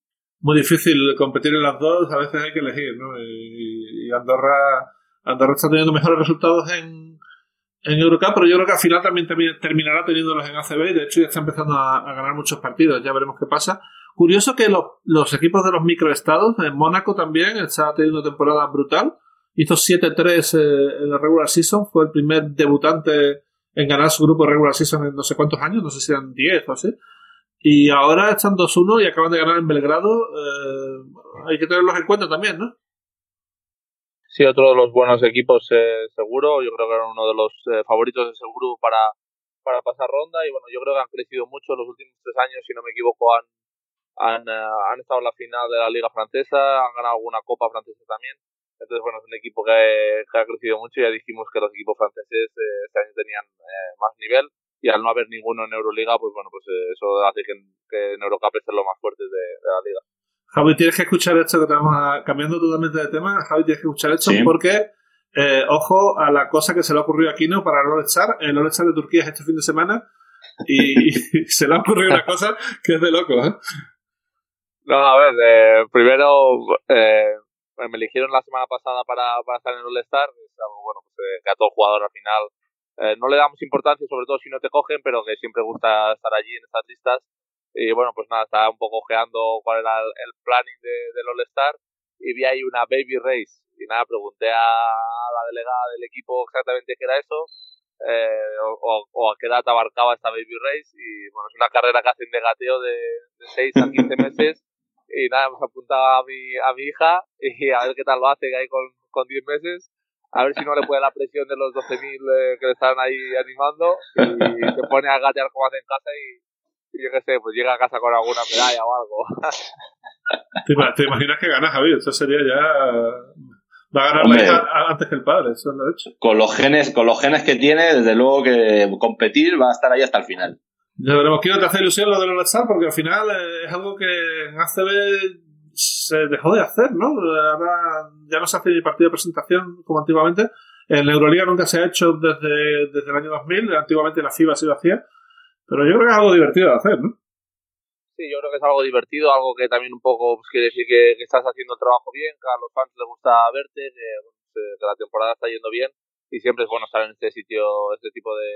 Muy difícil competir en las dos, a veces hay que elegir, ¿no? Y, Andorra, Andorra está teniendo mejores resultados en, en Eurocup, pero yo creo que al final también terminará teniéndolos en ACB y de hecho ya está empezando a, ganar muchos partidos, ya veremos qué pasa. Curioso que los, equipos de los microestados, en Mónaco también, está teniendo una temporada brutal Hizo 7-3 eh, en la regular season, fue el primer debutante en ganar su grupo regular season en no sé cuántos años, no sé si eran 10 o así. Y ahora están 2-1 y acaban de ganar en Belgrado. Eh, hay que tenerlos en cuenta también, ¿no? Sí, otro de los buenos equipos eh, seguro. Yo creo que era uno de los favoritos de seguro para, para pasar ronda. Y bueno, yo creo que han crecido mucho en los últimos tres años. Si no me equivoco, han, han, han estado en la final de la Liga Francesa, han ganado alguna Copa Francesa también. Entonces, bueno, es un equipo que, ha crecido mucho. Ya dijimos que los equipos franceses eh, este año tenían eh, más nivel y al no haber ninguno en Euroliga, pues bueno, pues eh, eso hace que, en Eurocup estén los más fuertes de, la liga. Javi, tienes que escuchar esto que estamos cambiando totalmente de tema. Javi, tienes que escuchar esto porque, ojo a la cosa que se le ha ocurrido aquí, ¿no? Para el All-Star. El All-Star de Turquía es este fin de semana y, se le ha ocurrido una cosa que es de loco, ¿eh? No, a ver, primero, me eligieron la semana pasada para, para estar en el All-Star, es algo, bueno, pues eh, que a todo jugador al final eh, no le damos importancia, sobre todo si no te cogen, pero que siempre gusta estar allí en estas listas. Y bueno, pues nada, estaba un poco ojeando cuál era el, planning de, del All-Star y vi ahí una baby race. Y nada, pregunté a la delegada del equipo exactamente qué era eso, eh, o, o, a qué edad abarcaba esta baby race. Y bueno, es una carrera que hacen de gateo de, de 6 a 15 meses y nada, hemos apuntado a mi, a mi hija y a ver qué tal lo hace ahí con, con 10 meses. A ver si no le puede la presión de los 12.000 eh, que le están ahí animando y se pone a gatear como hace en casa y, yo qué sé, pues llega a casa con alguna medalla o algo. ¿Te, imaginas que gana Javier? Eso sería ya... Va a ganar la hija antes que el padre, eso es lo hecho. Con los genes, con los genes que tiene, desde luego que competir va a estar ahí hasta el final. Ya veremos. Quiero te hacer ilusión lo de los Star porque al final eh, es algo que en ACB se dejó de hacer, ¿no? Ahora ya no se hace ni partido de presentación como antiguamente. En Euroliga nunca se ha hecho desde, desde el año 2000. Antiguamente la FIBA sí lo hacía. Pero yo creo que es algo divertido de hacer, ¿no? Sí, yo creo que es algo divertido, algo que también un poco pues, quiere decir que, estás haciendo el trabajo bien, que a los fans les gusta verte, que, que la temporada está yendo bien y siempre es bueno estar en este sitio, este tipo de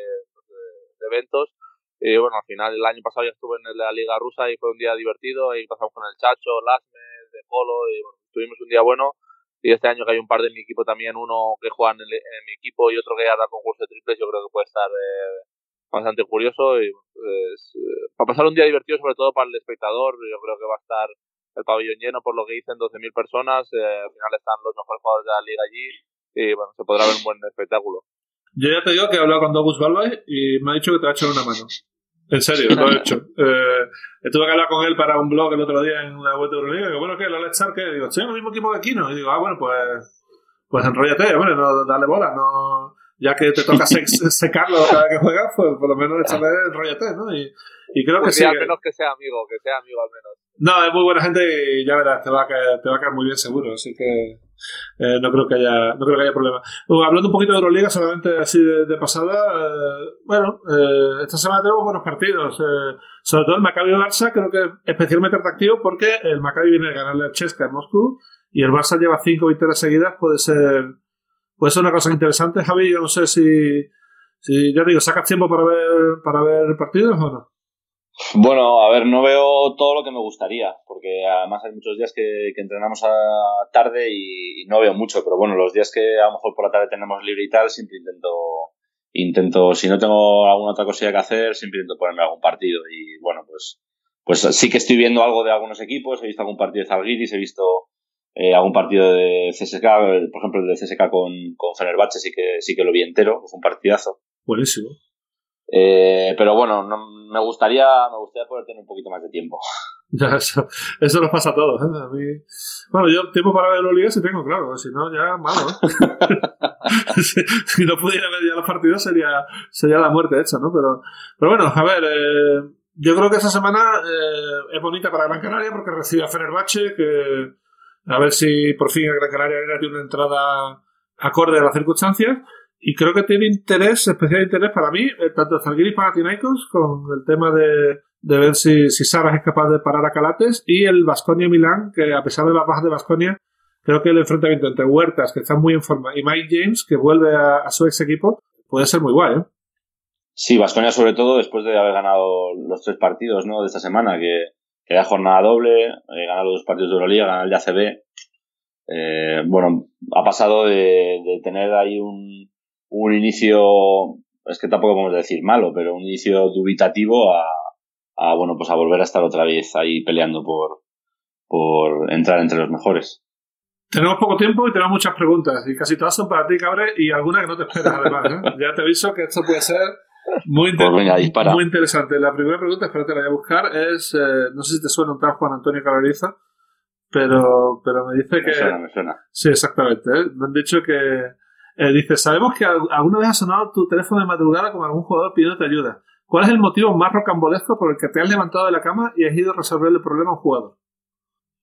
eventos y bueno, al final el año pasado ya estuve en la Liga Rusa y fue un día divertido. Ahí pasamos con el Chacho, Lasme, De Polo y bueno, tuvimos un día bueno. Y este año que hay un par de mi equipo también, uno que juega en, mi equipo y otro que hará concurso de triples, yo creo que puede estar eh, bastante curioso. Y pues, eh, para pasar un día divertido, sobre todo para el espectador, yo creo que va a estar el pabellón lleno por lo que dicen 12.000 personas. Eh, al final están los mejores jugadores de la liga allí y bueno, se podrá ver un buen espectáculo. Yo ya te digo que he hablado con Douglas Balbay y me ha dicho que te va a echar una mano. En serio, lo he hecho. Eh, estuve que hablar con él para un blog el otro día en la web de Euroliga. Y digo, bueno, ¿qué? ¿Lo Star qué? Digo, estoy en el mismo equipo que Kino. Y digo, ah, bueno, pues, pues enrollate, bueno, no, dale bola, no, ya que te toca secarlo cada vez que juegas, pues por lo menos échale enrollate, ¿no? Y, y creo pues que sí. al menos que sea amigo, que sea amigo al menos. No, es muy buena gente y ya verás, te va a caer, te va a caer muy bien seguro, así que eh, no creo que haya no creo que haya problema. hablando un poquito de Euroliga, solamente así de, pasada, eh, bueno, eh, esta semana tenemos buenos partidos. sobre todo el Maccabi Barça creo que es especialmente atractivo porque el Maccabi viene a ganarle al Chesca en Moscú y el Barça lleva cinco victorias seguidas, puede ser puede ser una cosa interesante, Javi, yo no sé si, si ya digo, ¿sacas tiempo para ver para ver partidos o no? Bueno, a ver, no veo todo lo que me gustaría, porque además hay muchos días que, entrenamos a tarde y, no veo mucho, pero bueno, los días que a lo mejor por la tarde tenemos libre y tal, siempre intento, intento, si no tengo alguna otra cosilla que hacer, siempre intento ponerme algún partido y bueno, pues, pues sí que estoy viendo algo de algunos equipos, he visto algún partido de Zalgiris, he visto eh, algún partido de CSK, por ejemplo el de CSK con, con Fenerbahce sí que, sí que lo vi entero, fue un partidazo. Buenísimo. Eh, pero bueno, no, me gustaría me gustaría poder tener un poquito más de tiempo. Ya, eso, eso nos pasa a todos. ¿eh? Bueno, yo tiempo para ver los ligas sí tengo, claro, si no, ya malo. ¿eh? si, no pudiera ver ya los partidos sería, sería la muerte hecha, ¿no? Pero, pero bueno, a ver, eh, yo creo que esta semana eh, es bonita para Gran Canaria porque recibe a Fenerbahce, que a ver si por fin Gran Canaria tiene una entrada acorde a las circunstancias. Y creo que tiene interés, especial interés para mí, eh, tanto Zalgiris para Tinaikos, con el tema de, de ver si, si Sabas es capaz de parar a Calates, y el Vasconia Milán, que a pesar de las bajas de Vasconia, creo que el enfrentamiento entre Huertas, que está muy en forma, y Mike James, que vuelve a, su ex equipo, puede ser muy guay, ¿eh? Sí, Vasconia sobre todo después de haber ganado los tres partidos ¿no? de esta semana, que, que era jornada doble, eh, ganar los dos partidos de Euroliga, ganar el de ACB. Eh, bueno, ha pasado de, de tener ahí un, un inicio, es que tampoco podemos decir malo, pero un inicio dubitativo a, a bueno, pues a volver a estar otra vez ahí peleando por, por entrar entre los mejores. Tenemos poco tiempo y tenemos muchas preguntas, y casi todas son para ti, Cabre, y algunas que no te esperas, además. ¿eh? ya te aviso que esto puede ser muy, pues muy interesante. La primera pregunta, espero que la voy a buscar, es, eh, no sé si te suena un tal Juan Antonio Cabreriza, pero, pero me dice que... Me suena, me suena. Sí, exactamente. ¿eh? Me han dicho que eh, dice, sabemos que alguna vez ha sonado tu teléfono de madrugada con algún jugador pidiéndote ayuda. ¿Cuál es el motivo más rocambolesco por el que te has levantado de la cama y has ido a resolver el problema a un jugador?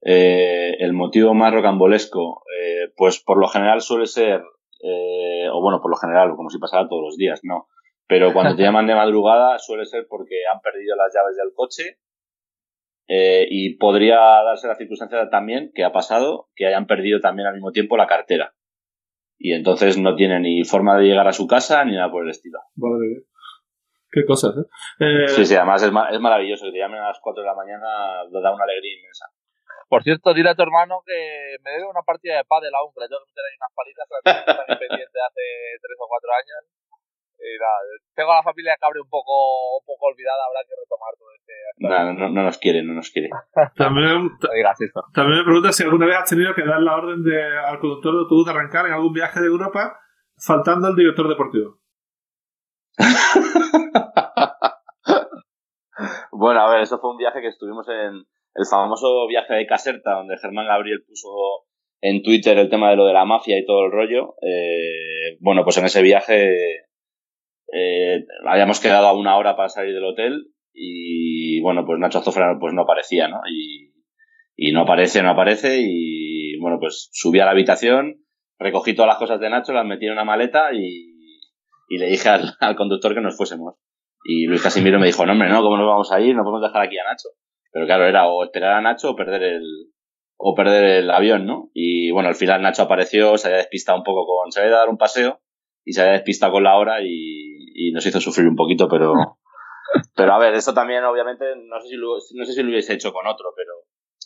Eh, el motivo más rocambolesco, eh, pues por lo general suele ser, o bueno, por lo general, como si pasara todos los días, ¿no? Pero cuando te llaman de madrugada suele ser porque han perdido las llaves del coche y podría darse la circunstancia también que ha pasado que hayan perdido también al mismo tiempo la cartera y entonces no tiene ni forma de llegar a su casa ni nada por el estilo. Madre Qué cosas, ¿eh? ¿eh? Sí, sí, además es, es, maravilloso que te llamen a las 4 de la mañana, te da una alegría inmensa. Por cierto, dile a tu hermano que me debe una partida de pádel aún, que le tengo que meter ahí unas palitas, que están pendiente hace 3 o 4 años. Y nada, tengo a la familia Cabre un poco, un poco olvidada, habrá que retomar todo este. No, no, no nos quiere, no nos quiere. También, también me pregunta si alguna vez has tenido que dar la orden de, al conductor de autobús de arrancar en algún viaje de Europa faltando al director deportivo. bueno, a ver, eso fue un viaje que estuvimos en el famoso viaje de Caserta, donde Germán Gabriel puso en Twitter el tema de lo de la mafia y todo el rollo. Eh, bueno, pues en ese viaje eh, habíamos quedado a una hora para salir del hotel y bueno, pues Nacho Azofra pues no aparecía, ¿no? Y, y no aparece, no aparece y bueno, pues subí a la habitación, recogí todas las cosas de Nacho, las metí en una maleta y, y le dije al, al, conductor que nos fuésemos. Y Luis Casimiro me dijo, no hombre, no, ¿cómo nos vamos a ir? No podemos dejar aquí a Nacho. Pero claro, era o esperar a Nacho o perder el, o perder el avión, ¿no? Y bueno, al final Nacho apareció, se había despistado un poco con, se había dado un paseo y se había despistado con la hora y, y nos hizo sufrir un poquito, pero, pero a ver, esto también obviamente no sé si lo, no sé si lo hubiese hecho con otro, pero,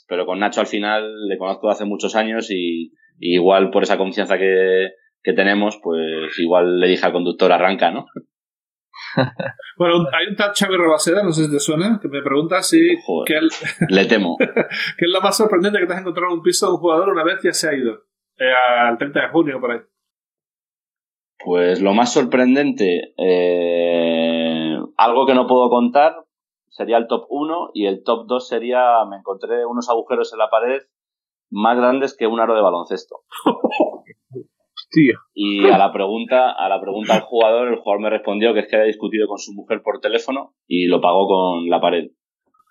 pero con Nacho al final le conozco hace muchos años y, igual por esa confianza que, que tenemos, pues igual le dije al conductor arranca, ¿no? Bueno, hay un tal Xavi Rabaseda, no sé si te suena, que me pregunta si... le temo. ¿Qué es lo más sorprendente que te has encontrado en un piso de un jugador una vez ya se ha ido? Eh, al 30 de junio, por ahí. Pues lo más sorprendente, eh, algo que no puedo contar, sería el top 1 y el top 2 sería, me encontré unos agujeros en la pared más grandes que un aro de baloncesto. Y a la pregunta, a la pregunta al jugador, el jugador me respondió que es que había discutido con su mujer por teléfono y lo pagó con la pared.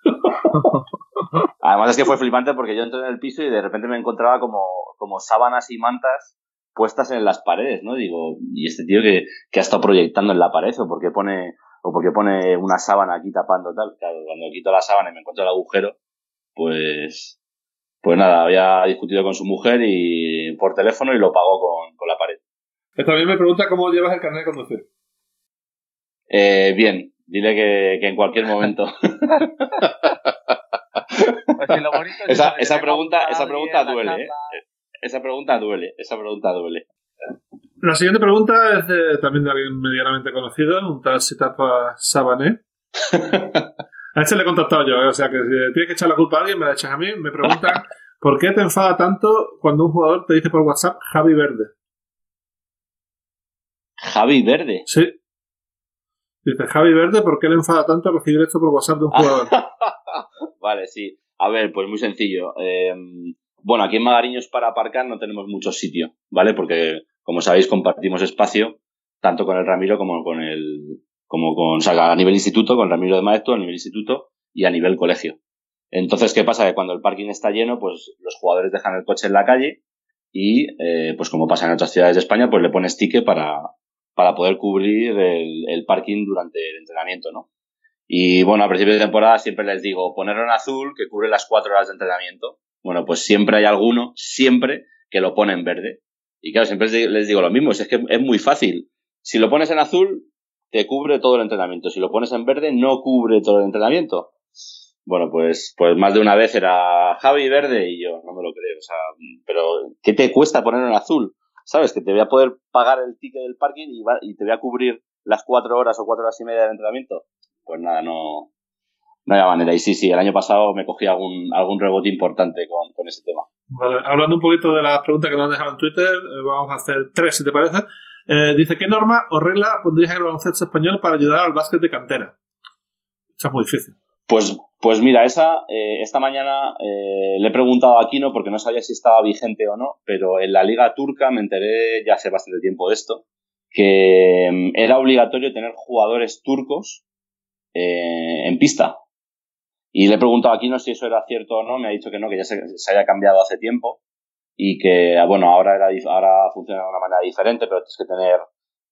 Además es que fue flipante porque yo entré en el piso y de repente me encontraba como, como sábanas y mantas puestas en las paredes, ¿no? Digo, ¿y este tío que, que ha estado proyectando en la pared o porque pone o porque pone una sábana aquí tapando tal? Claro, cuando quito la sábana y me encuentro el agujero, pues pues nada, había discutido con su mujer y por teléfono y lo pagó con, con la pared. También me pregunta cómo llevas el carnet de conducir. Eh, bien, dile que, que en cualquier momento. Pues esa, esa pregunta, esa pregunta duele, ¿eh? Esa pregunta duele, esa pregunta duele. La siguiente pregunta es de, también de alguien medianamente conocido, un tal Sitapa Sabané. a este le he contactado yo, ¿eh? o sea que si tienes que echar la culpa a alguien, me la echas a mí. Me pregunta, ¿por qué te enfada tanto cuando un jugador te dice por WhatsApp Javi Verde? ¿Javi Verde? Sí. Dice Javi Verde, ¿por qué le enfada tanto recibir esto por WhatsApp de un jugador? vale, sí. A ver, pues muy sencillo. Eh, bueno, aquí en Magariños para aparcar no tenemos mucho sitio, ¿vale? Porque, como sabéis, compartimos espacio tanto con el Ramiro como con el, como con, o sea, a nivel instituto, con Ramiro de Maestro, a nivel instituto y a nivel colegio. Entonces, ¿qué pasa? Que cuando el parking está lleno, pues los jugadores dejan el coche en la calle y, eh, pues como pasa en otras ciudades de España, pues le pones ticket para, para poder cubrir el, el parking durante el entrenamiento, ¿no? Y bueno, a principio de temporada siempre les digo, ponerlo en azul que cubre las cuatro horas de entrenamiento. Bueno, pues siempre hay alguno, siempre, que lo pone en verde. Y claro, siempre les digo lo mismo, es que es muy fácil. Si lo pones en azul, te cubre todo el entrenamiento. Si lo pones en verde, no cubre todo el entrenamiento. Bueno, pues, pues más de una vez era Javi verde y yo no me lo creo. O sea, pero ¿qué te cuesta ponerlo en azul? ¿Sabes? Que te voy a poder pagar el ticket del parking y, y te voy a cubrir las cuatro horas o cuatro horas y media del entrenamiento pues nada, no, no había manera. Y sí, sí, el año pasado me cogí algún, algún rebote importante con, con ese tema. hablando un poquito de las preguntas que nos han dejado en Twitter, eh, vamos a hacer tres, si te parece. Eh, dice, ¿qué norma o regla pondrías en el baloncesto español para ayudar al básquet de cantera? Eso es muy difícil. Pues, pues mira, esa, eh, esta mañana le he preguntado a Aquino porque no sabía si estaba vigente o no, pero en la liga turca me enteré ya hace bastante tiempo de esto, que mm, era obligatorio tener jugadores turcos en pista. Y le he preguntado aquí no si eso era cierto o no, me ha dicho que no, que ya se, haya cambiado hace tiempo y que, bueno, ahora, era, ahora funciona de una manera diferente, pero tienes que tener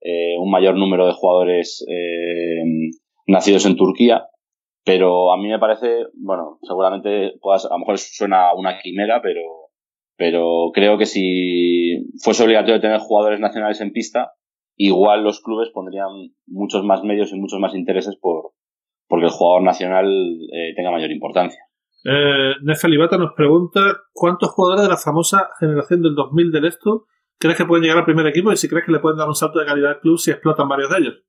eh, un mayor número de jugadores eh, nacidos en Turquía. Pero a mí me parece, bueno, seguramente puedas, a lo mejor suena una quimera, pero, pero creo que si fuese obligatorio tener jugadores nacionales en pista, igual los clubes pondrían muchos más medios y muchos más intereses por, porque el jugador nacional eh, tenga mayor importancia. Eh, Nefa Libata nos pregunta cuántos jugadores de la famosa generación del 2000 del esto crees que pueden llegar al primer equipo y si crees que le pueden dar un salto de calidad al club si explotan varios de ellos.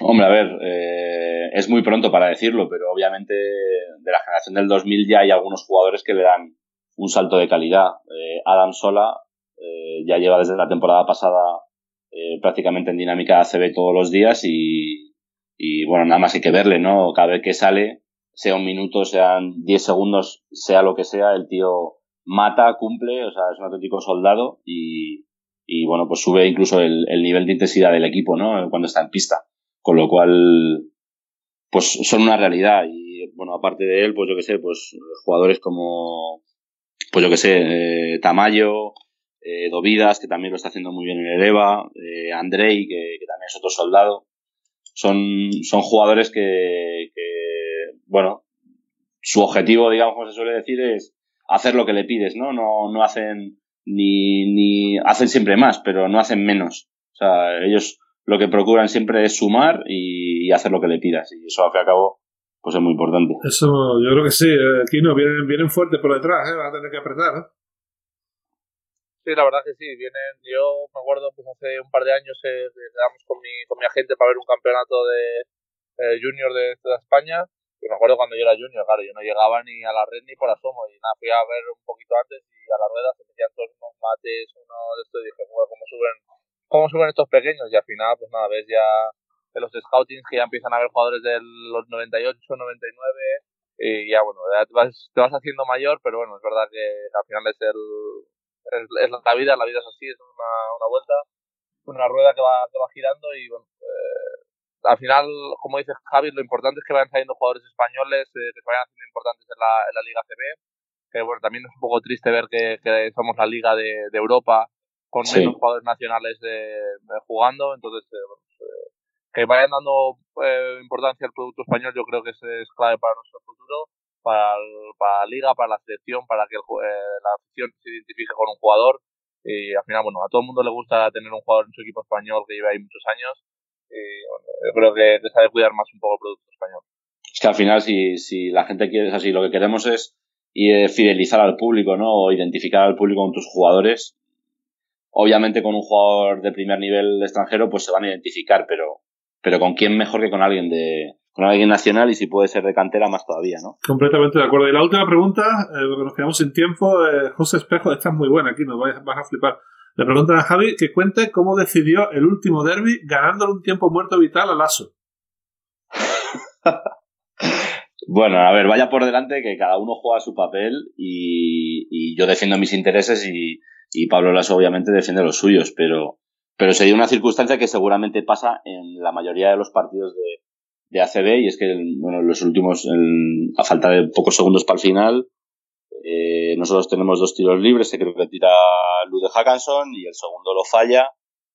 Hombre, a ver, eh, es muy pronto para decirlo, pero obviamente de la generación del 2000 ya hay algunos jugadores que le dan un salto de calidad. Eh, Adam Sola ya lleva desde la temporada pasada prácticamente en dinámica ACB todos los días y, y bueno, nada más hay que verle, ¿no? Cada vez que sale, sea un minuto, sean 10 segundos, sea lo que sea, el tío mata, cumple, o sea, es un auténtico soldado y, y bueno, pues sube incluso el, el, nivel de intensidad del equipo, ¿no? Cuando está en pista. Con lo cual, pues son una realidad y bueno, aparte de él, pues yo que sé, pues jugadores como, pues yo que sé, eh, Tamayo, eh, Dovidas, que también lo está haciendo muy bien en el EVA, eh, Andrei, que también es otro soldado son, son jugadores que, que, bueno, su objetivo, digamos, como se suele decir, es hacer lo que le pides, ¿no? No, no hacen ni, ni hacen siempre más, pero no hacen menos. O sea, ellos lo que procuran siempre es sumar y, hacer lo que le pidas. Y eso, al fin y al cabo, pues es muy importante. Eso, yo creo que sí. Aquí no vienen, vienen fuerte por detrás, ¿eh? a tener que apretar. ¿eh? Sí, la verdad que sí, vienen, yo me acuerdo pues hace un par de años eh, quedamos con mi, con mi agente para ver un campeonato de eh, junior de, de, España y me acuerdo cuando yo era junior, claro, yo no llegaba ni a la red ni por asomo y nada, fui a ver un poquito antes y a la rueda se metían todos unos mates, uno de esto y dije, bueno, ¿cómo suben, cómo suben estos pequeños? Y al final, pues nada, ves ya de los scoutings que ya empiezan a ver jugadores de los 98, 99 y ya bueno, te vas, te vas haciendo mayor, pero bueno, es verdad que al final es el es, la vida, la vida es así, es una, una vuelta, una rueda que va, que va girando y bueno, eh, al final, como dice Javi, lo importante es que vayan saliendo jugadores españoles eh, que se vayan haciendo importantes en la, en la Liga CB, que bueno, también es un poco triste ver que, que somos la Liga de, de Europa con menos jugadores nacionales de, jugando, entonces eh, pues, que vayan dando importancia al producto español yo creo que es, es clave para nuestro futuro para, para la liga, para la selección, para que eh, la afición se identifique con un jugador. Y al final, bueno, a todo el mundo le gusta tener un jugador en su equipo español que lleva ahí muchos años. Y bueno, yo creo que, sabe cuidar más un poco el producto español. Es que al final, si, si la gente quiere, es así, lo que queremos es fidelizar al público, ¿no? O identificar al público con tus jugadores. Obviamente con un jugador de primer nivel extranjero, pues se van a identificar, pero, pero con quién mejor que con alguien de, con alguien nacional y si puede ser de cantera más todavía, ¿no? Completamente de acuerdo. Y la última pregunta, eh, porque nos quedamos sin tiempo, eh, José Espejo, esta es muy buena, aquí nos vas, a flipar. Le preguntan a Javi que cuente cómo decidió el último derby ganándole un tiempo muerto vital a Lasso. bueno, a ver, vaya por delante que cada uno juega su papel y, y yo defiendo mis intereses y, y Pablo Lasso obviamente defiende los suyos, pero pero se dio una circunstancia que seguramente pasa en la mayoría de los partidos de, de ACB y es que bueno, los últimos, a falta de pocos segundos para el final, eh, nosotros tenemos dos tiros libres, se creo que tira Lude Hackanson y el segundo lo falla.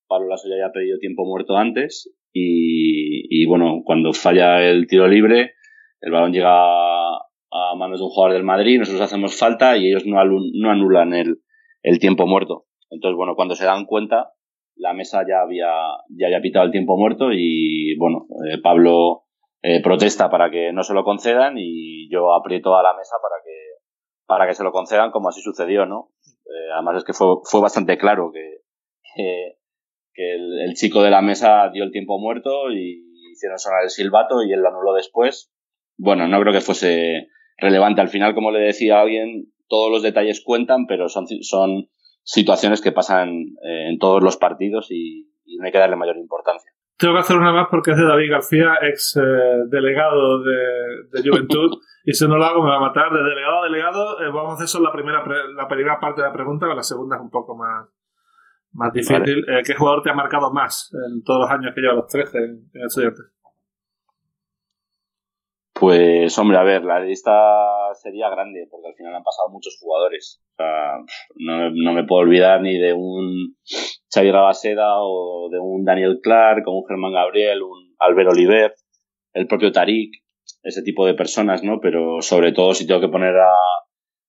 Pablo Lasso ya había pedido tiempo muerto antes y, y, bueno, cuando falla el tiro libre, el balón llega a manos de un jugador del Madrid, nosotros hacemos falta y ellos no, anulan el, el tiempo muerto. Entonces, bueno, cuando se dan cuenta, la mesa ya había, ya había pitado el tiempo muerto y, bueno, eh, Pablo eh, protesta para que no se lo concedan y yo aprieto a la mesa para que, para que se lo concedan como así sucedió, ¿no? Eh, además es que fue, fue bastante claro que, que, el, chico de la mesa dio el tiempo muerto y hicieron sonar el silbato y él lo anuló después. Bueno, no creo que fuese relevante. Al final, como le decía a alguien, todos los detalles cuentan, pero son, son situaciones que pasan eh, en todos los partidos y, no hay que darle mayor importancia. Tengo que hacer una más porque es de David García, ex eh, delegado de, Juventud, y si no lo hago me va a matar. De delegado a delegado, eh, vamos a hacer solo la primera, la primera parte de la pregunta, la segunda es un poco más, más difícil. ¿Qué jugador te ha marcado más en todos los años que lleva los 13 en, en Estudiantes? Pues hombre, a ver, la lista sería grande porque al final han pasado muchos jugadores. O sea, no, me puedo olvidar ni de un Xavier Rabaseda o de un Daniel Clark o un Germán Gabriel, un Albert Oliver, el propio Tarik, ese tipo de personas, ¿no? Pero sobre todo si tengo que poner a,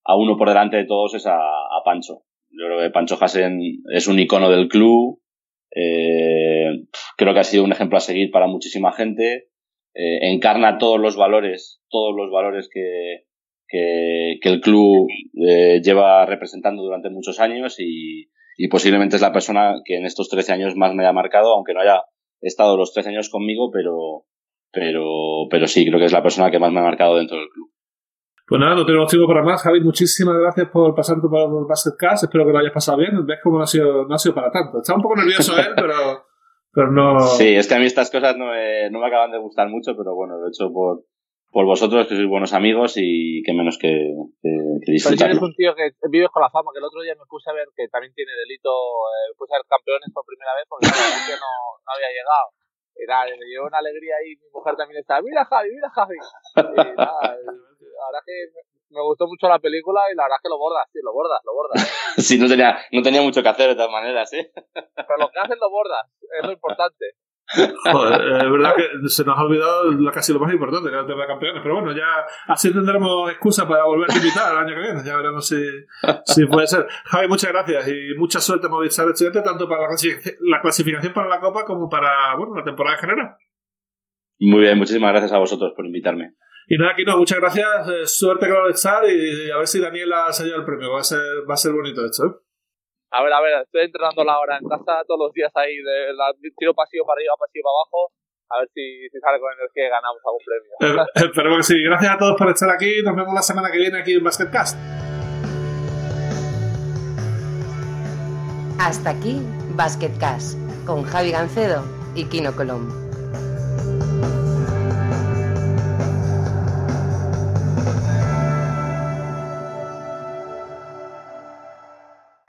a uno por delante de todos es a, Pancho. Yo creo que Pancho Hasen es un icono del club. Eh, creo que ha sido un ejemplo a seguir para muchísima gente eh, encarna todos los valores, todos los valores que, que, el club eh, lleva representando durante muchos años y, posiblemente es la persona que en estos 13 años más me haya marcado, aunque no haya estado los 13 años conmigo, pero, pero, pero sí, creo que es la persona que más me ha marcado dentro del club. Pues nada, no tenemos tiempo para más. Javi, muchísimas gracias por pasar por el Basketcast. Espero que lo hayas pasado bien. Ves cómo no ha sido, no ha sido para tanto. Está un poco nervioso él, pero, pero no... Sí, es que a mí estas cosas no me, no me acaban de gustar mucho, pero bueno, lo he hecho por, por vosotros, que sois buenos amigos y que menos que, que, que disfrutarlo. Pero eres un tío que vives con la fama, que el otro día me puse a ver que también tiene delito, eh, puse a ver campeones por primera vez porque no, no había llegado. Era, me dio una alegría ahí, mi mujer también estaba, mira Javi, mira Javi. Y nada, ahora que me gustó mucho la película y la verdad es que lo bordas, sí, lo bordas, lo bordas. sí, no tenía, no tenía mucho que hacer de todas maneras, ¿eh? Pero lo que haces lo bordas, es lo importante. Joder, es verdad que se nos ha olvidado casi lo más importante, que era el tema de campeones. Pero bueno, ya así tendremos excusa para volver a invitar el año que viene. Ya veremos si, si puede ser. Javi, muchas gracias y mucha suerte en Movistar Estudiante, tanto para la clasificación para la Copa como para bueno, la temporada en general. Muy bien, muchísimas gracias a vosotros por invitarme. Y nada, aquí no, muchas gracias, eh, suerte con el estar y a ver si Daniela se lleva el premio, va a ser, va a ser bonito esto, ¿eh? A ver, a ver, estoy entrenando la hora en casa todos los días ahí, de la, tiro pasillo para arriba, pasillo para abajo, a ver si, si sale con energía y ganamos algún premio. Eh, esperemos que sí. Gracias a todos por estar aquí, nos vemos la semana que viene aquí en Basketcast. Hasta aquí Basketcast con Javi Gancedo y Kino Colombo.